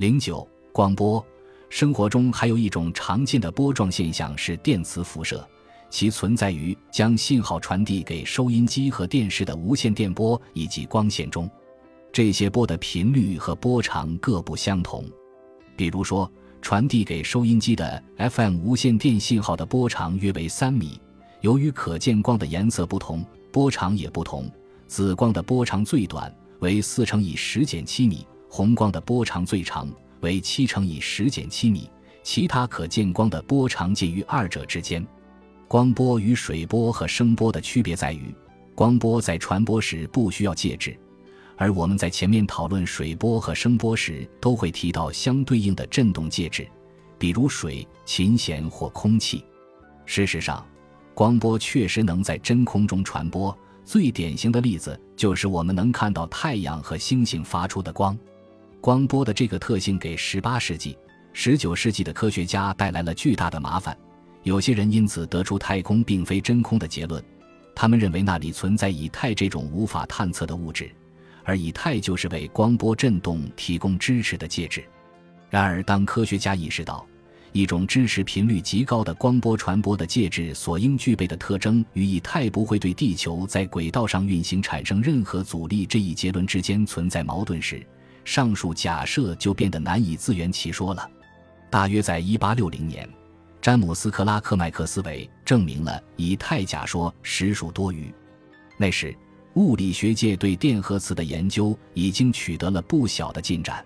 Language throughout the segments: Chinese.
零九光波，生活中还有一种常见的波状现象是电磁辐射，其存在于将信号传递给收音机和电视的无线电波以及光线中。这些波的频率和波长各不相同。比如说，传递给收音机的 FM 无线电信号的波长约为三米。由于可见光的颜色不同，波长也不同。紫光的波长最短为四乘以十减七米。红光的波长最长为七乘以十减七米，其他可见光的波长介于二者之间。光波与水波和声波的区别在于，光波在传播时不需要介质，而我们在前面讨论水波和声波时都会提到相对应的振动介质，比如水、琴弦或空气。事实上，光波确实能在真空中传播，最典型的例子就是我们能看到太阳和星星发出的光。光波的这个特性给18世纪、19世纪的科学家带来了巨大的麻烦。有些人因此得出太空并非真空的结论，他们认为那里存在以太这种无法探测的物质，而以太就是为光波振动提供支持的介质。然而，当科学家意识到一种支持频率极高的光波传播的介质所应具备的特征与以太不会对地球在轨道上运行产生任何阻力这一结论之间存在矛盾时，上述假设就变得难以自圆其说了。大约在1860年，詹姆斯·克拉克·麦克斯韦证明了以太假说实属多余。那时，物理学界对电荷磁的研究已经取得了不小的进展。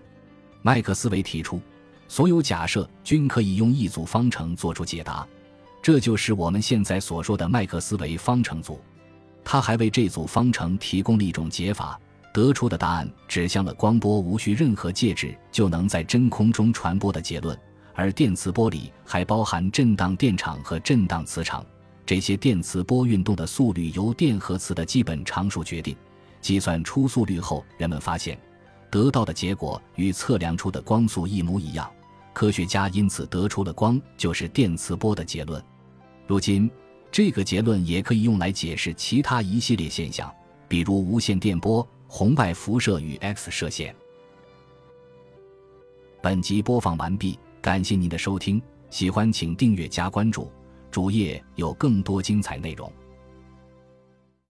麦克斯韦提出，所有假设均可以用一组方程做出解答，这就是我们现在所说的麦克斯韦方程组。他还为这组方程提供了一种解法。得出的答案指向了光波无需任何介质就能在真空中传播的结论，而电磁波里还包含振荡电场和振荡磁场，这些电磁波运动的速率由电荷磁的基本常数决定。计算出速率后，人们发现得到的结果与测量出的光速一模一样，科学家因此得出了光就是电磁波的结论。如今，这个结论也可以用来解释其他一系列现象，比如无线电波。红外辐射与 X 射线。本集播放完毕，感谢您的收听，喜欢请订阅加关注，主页有更多精彩内容。